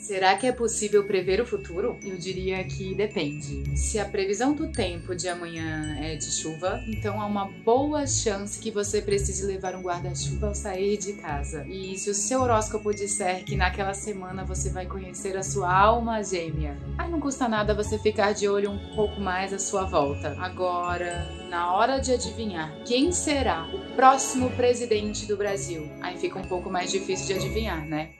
Será que é possível prever o futuro? Eu diria que depende. Se a previsão do tempo de amanhã é de chuva, então há uma boa chance que você precise levar um guarda-chuva ao sair de casa. E se o seu horóscopo disser que naquela semana você vai conhecer a sua alma gêmea, aí não custa nada você ficar de olho um pouco mais à sua volta. Agora, na hora de adivinhar quem será o próximo presidente do Brasil, aí fica um pouco mais difícil de adivinhar, né?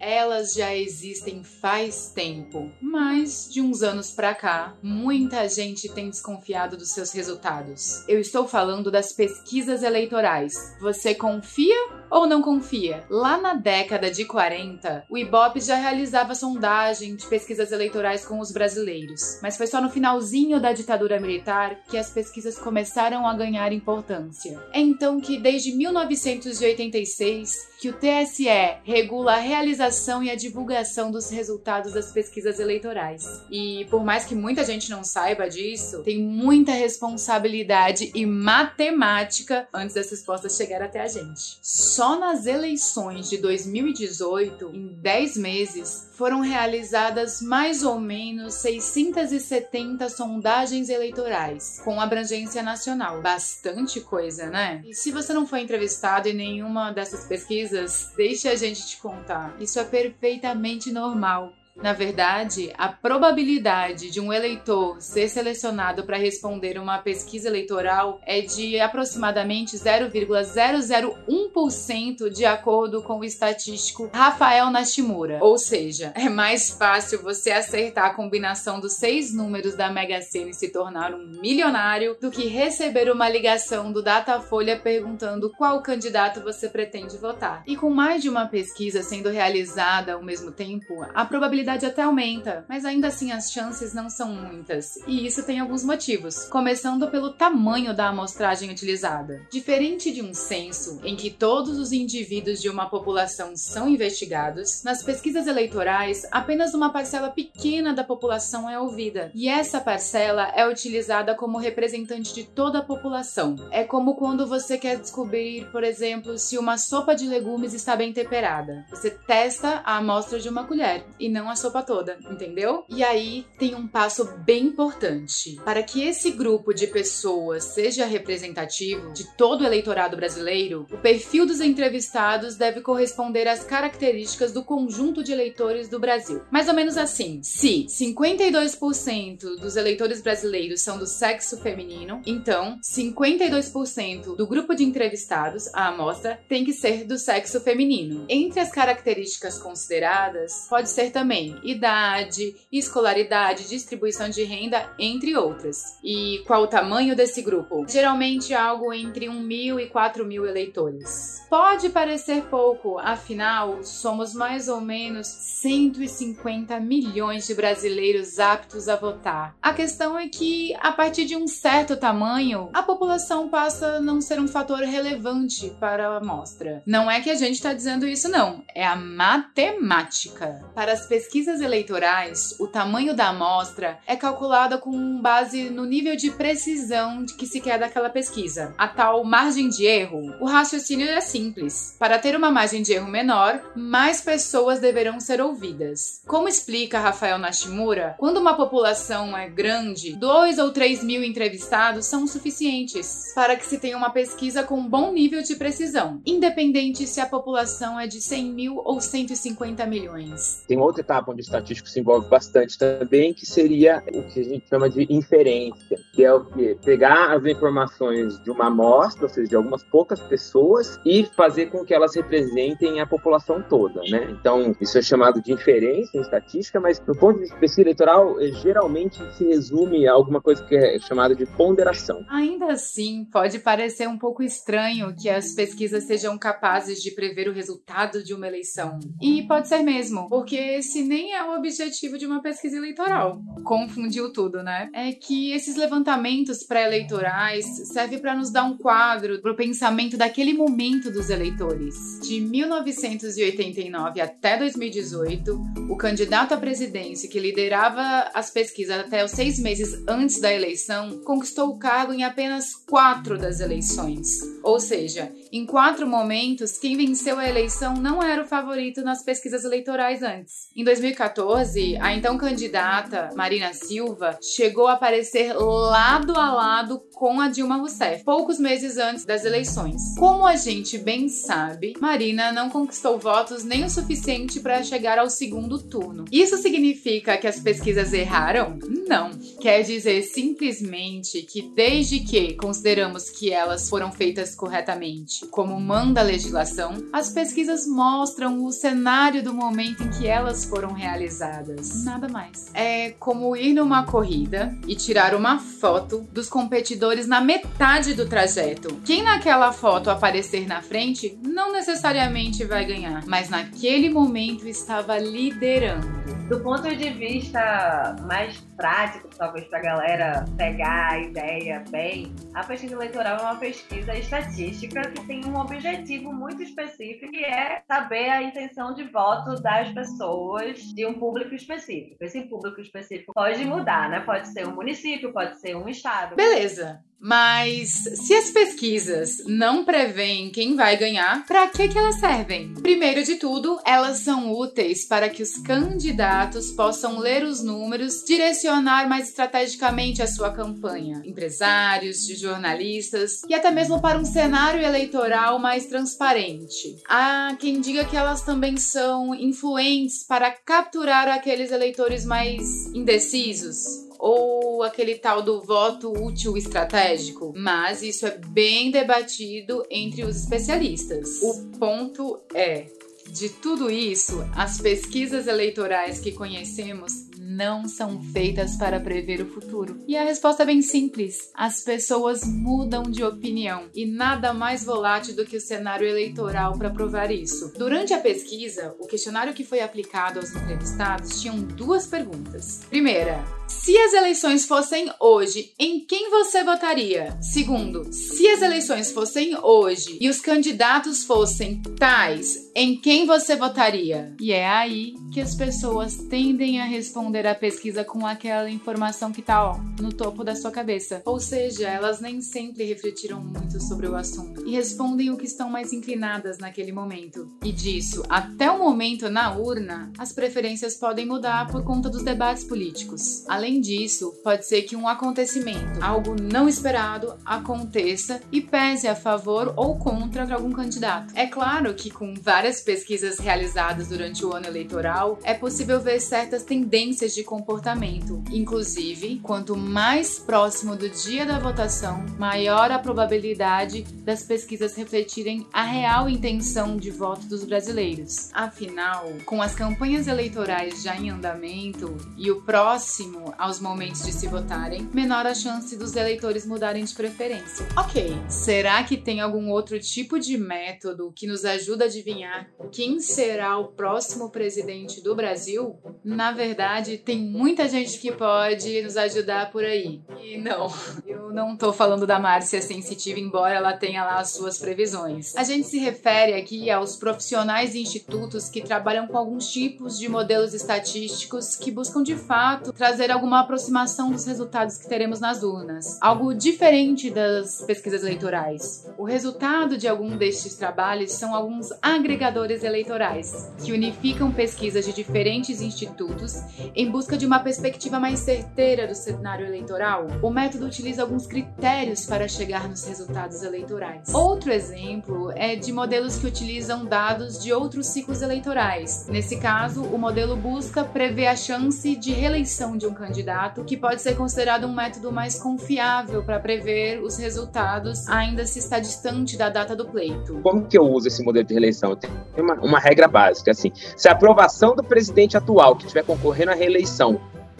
Elas já existem faz tempo, mas de uns anos para cá, muita gente tem desconfiado dos seus resultados. Eu estou falando das pesquisas eleitorais. Você confia ou não confia? Lá na década de 40, o Ibope já realizava sondagem de pesquisas eleitorais com os brasileiros, mas foi só no finalzinho da ditadura militar que as pesquisas começaram a ganhar importância. É então que desde 1986 que o TSE regula a realização e a divulgação dos resultados das pesquisas eleitorais. E por mais que muita gente não saiba disso, tem muita responsabilidade e matemática antes das respostas chegarem até a gente. Só nas eleições de 2018, em 10 meses, foram realizadas mais ou menos 670 sondagens eleitorais, com abrangência nacional. Bastante coisa, né? E se você não foi entrevistado em nenhuma dessas pesquisas, deixe a gente te contar. Isso é perfeitamente normal. Na verdade, a probabilidade de um eleitor ser selecionado para responder uma pesquisa eleitoral é de aproximadamente 0,001% de acordo com o estatístico Rafael Nashimura. Ou seja, é mais fácil você acertar a combinação dos seis números da Mega Sena e se tornar um milionário do que receber uma ligação do Datafolha perguntando qual candidato você pretende votar. E com mais de uma pesquisa sendo realizada ao mesmo tempo, a probabilidade probabilidade até aumenta, mas ainda assim as chances não são muitas. E isso tem alguns motivos, começando pelo tamanho da amostragem utilizada. Diferente de um censo, em que todos os indivíduos de uma população são investigados, nas pesquisas eleitorais apenas uma parcela pequena da população é ouvida, e essa parcela é utilizada como representante de toda a população. É como quando você quer descobrir, por exemplo, se uma sopa de legumes está bem temperada. Você testa a amostra de uma colher e não a sopa toda, entendeu? E aí tem um passo bem importante. Para que esse grupo de pessoas seja representativo de todo o eleitorado brasileiro, o perfil dos entrevistados deve corresponder às características do conjunto de eleitores do Brasil. Mais ou menos assim: se 52% dos eleitores brasileiros são do sexo feminino, então 52% do grupo de entrevistados, a amostra, tem que ser do sexo feminino. Entre as características consideradas, pode ser também idade, escolaridade, distribuição de renda, entre outras. E qual o tamanho desse grupo? Geralmente algo entre 1 mil e 4 mil eleitores. Pode parecer pouco, afinal, somos mais ou menos 150 milhões de brasileiros aptos a votar. A questão é que, a partir de um certo tamanho, a população passa a não ser um fator relevante para a amostra. Não é que a gente está dizendo isso, não. É a matemática. Para as pesquisas pesquisas eleitorais, o tamanho da amostra é calculado com base no nível de precisão que se quer daquela pesquisa, a tal margem de erro. O raciocínio é simples. Para ter uma margem de erro menor, mais pessoas deverão ser ouvidas. Como explica Rafael Nashimura, quando uma população é grande, dois ou três mil entrevistados são suficientes para que se tenha uma pesquisa com bom nível de precisão, independente se a população é de 100 mil ou 150 milhões. Tem outra etapa onde o estatístico se envolve bastante também, que seria o que a gente chama de inferência, que é o que pegar as informações de uma amostra, ou seja, de algumas poucas pessoas, e fazer com que elas representem a população toda, né? Então, isso é chamado de inferência em estatística, mas no ponto de vista pesquisa eleitoral, eh, geralmente se resume a alguma coisa que é chamada de ponderação. Ainda assim, pode parecer um pouco estranho que as pesquisas sejam capazes de prever o resultado de uma eleição. E pode ser mesmo, porque esse nem é o objetivo de uma pesquisa eleitoral. Confundiu tudo, né? É que esses levantamentos pré-eleitorais servem para nos dar um quadro pro pensamento daquele momento dos eleitores. De 1989 até 2018, o candidato à presidência que liderava as pesquisas até os seis meses antes da eleição conquistou o cargo em apenas quatro das eleições. Ou seja, em quatro momentos, quem venceu a eleição não era o favorito nas pesquisas eleitorais antes. Em 2014, a então candidata Marina Silva chegou a aparecer lado a lado com a Dilma Rousseff, poucos meses antes das eleições. Como a gente bem sabe, Marina não conquistou votos nem o suficiente para chegar ao segundo turno. Isso significa que as pesquisas erraram? Não. Quer dizer simplesmente que, desde que consideramos que elas foram feitas corretamente, como manda a legislação, as pesquisas mostram o cenário do momento em que elas foram realizadas. Nada mais. É como ir numa corrida e tirar uma foto dos competidores na metade do trajeto. Quem naquela foto aparecer na frente não necessariamente vai ganhar, mas naquele momento estava liderando. Do ponto de vista mais prático, talvez para a galera pegar a ideia bem, a pesquisa eleitoral é uma pesquisa estatística que tem um objetivo muito específico, que é saber a intenção de voto das pessoas de um público específico. Esse público específico pode mudar, né? Pode ser um município, pode ser um estado. Beleza. Mas se as pesquisas não preveem quem vai ganhar, para que, que elas servem? Primeiro de tudo, elas são úteis para que os candidatos possam ler os números, direcionar mais estrategicamente a sua campanha. Empresários, jornalistas e até mesmo para um cenário eleitoral mais transparente. Há quem diga que elas também são influentes para capturar aqueles eleitores mais indecisos ou aquele tal do voto útil estratégico, mas isso é bem debatido entre os especialistas. O ponto é de tudo isso, as pesquisas eleitorais que conhecemos não são feitas para prever o futuro. E a resposta é bem simples: as pessoas mudam de opinião e nada mais volátil do que o cenário eleitoral para provar isso. Durante a pesquisa, o questionário que foi aplicado aos entrevistados tinham duas perguntas. Primeira, se as eleições fossem hoje, em quem você votaria? Segundo, se as eleições fossem hoje e os candidatos fossem tais, em quem você votaria? E é aí que as pessoas tendem a responder a pesquisa com aquela informação que tá, ó, no topo da sua cabeça. Ou seja, elas nem sempre refletiram muito sobre o assunto e respondem o que estão mais inclinadas naquele momento. E disso, até o momento na urna, as preferências podem mudar por conta dos debates políticos. Além disso, pode ser que um acontecimento, algo não esperado, aconteça e pese a favor ou contra algum candidato. É claro que com várias pesquisas realizadas durante o ano eleitoral, é possível ver certas tendências de comportamento. Inclusive, quanto mais próximo do dia da votação, maior a probabilidade das pesquisas refletirem a real intenção de voto dos brasileiros. Afinal, com as campanhas eleitorais já em andamento e o próximo aos momentos de se votarem, menor a chance dos eleitores mudarem de preferência. Ok, será que tem algum outro tipo de método que nos ajuda a adivinhar quem será o próximo presidente do Brasil? Na verdade, tem muita gente que pode nos ajudar por aí. E não, eu não tô falando da Márcia Sensitiva, embora ela tenha lá as suas previsões. A gente se refere aqui aos profissionais e institutos que trabalham com alguns tipos de modelos estatísticos que buscam de fato trazer alguma aproximação dos resultados que teremos nas urnas. Algo diferente das pesquisas eleitorais. O resultado de algum destes trabalhos são alguns agregadores eleitorais, que unificam pesquisas de diferentes institutos em busca de uma perspectiva mais certeira do cenário eleitoral. O método utiliza alguns critérios para chegar nos resultados eleitorais. Outro exemplo é de modelos que utilizam dados de outros ciclos eleitorais. Nesse caso, o modelo busca prever a chance de reeleição de um candidato, que pode ser considerado um método mais confiável para prever os resultados, ainda se está distante da data do pleito. Como que eu uso esse modelo de reeleição? Tem uma, uma regra básica, assim, se a aprovação do presidente atual que estiver concorrendo à reeleição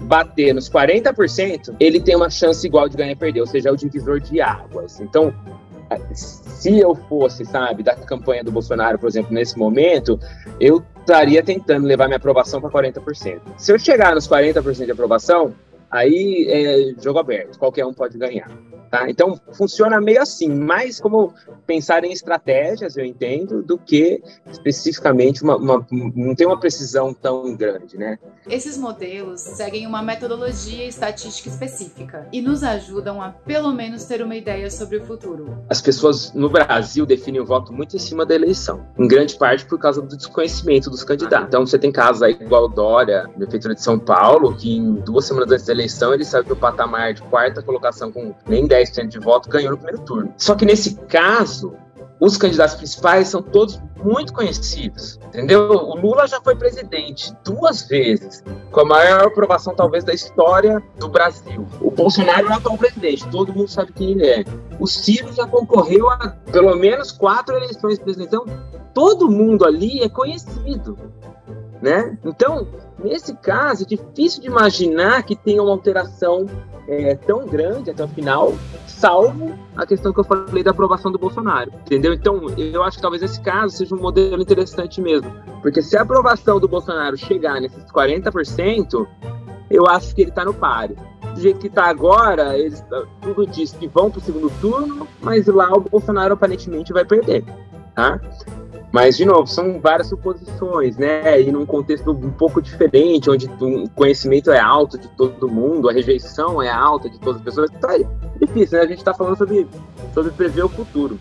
bater nos 40%, ele tem uma chance igual de ganhar e perder, ou seja, é o divisor de águas. Então, se eu fosse, sabe, da campanha do Bolsonaro, por exemplo, nesse momento, eu estaria tentando levar minha aprovação para 40%. Se eu chegar nos 40% de aprovação, aí é jogo aberto, qualquer um pode ganhar. Tá? Então, funciona meio assim, mais como pensar em estratégias, eu entendo, do que especificamente uma, uma, não tem uma precisão tão grande, né? Esses modelos seguem uma metodologia estatística específica e nos ajudam a, pelo menos, ter uma ideia sobre o futuro. As pessoas no Brasil definem o voto muito em cima da eleição, em grande parte por causa do desconhecimento dos candidatos. Então, você tem casos aí igual Dória, prefeitura de São Paulo, que em duas semanas antes da eleição ele saiu do patamar de quarta colocação com nem 10 10% de voto, ganhou no primeiro turno. Só que nesse caso, os candidatos principais são todos muito conhecidos, entendeu? O Lula já foi presidente duas vezes, com a maior aprovação talvez da história do Brasil. O Bolsonaro é o atual presidente, todo mundo sabe quem ele é. O Ciro já concorreu a pelo menos quatro eleições presidenciais, então todo mundo ali é conhecido, né? Então, nesse caso, é difícil de imaginar que tenha uma alteração é, tão grande até o final, salvo a questão que eu falei da aprovação do Bolsonaro, entendeu? Então, eu acho que talvez esse caso seja um modelo interessante mesmo, porque se a aprovação do Bolsonaro chegar nesses 40%, eu acho que ele está no páreo. Do jeito que está agora, eles, tudo diz que vão para o segundo turno, mas lá o Bolsonaro aparentemente vai perder, tá? Mas, de novo, são várias suposições, né? E num contexto um pouco diferente, onde o conhecimento é alto de todo mundo, a rejeição é alta de todas as pessoas, tá difícil, né? A gente está falando sobre, sobre prever o futuro.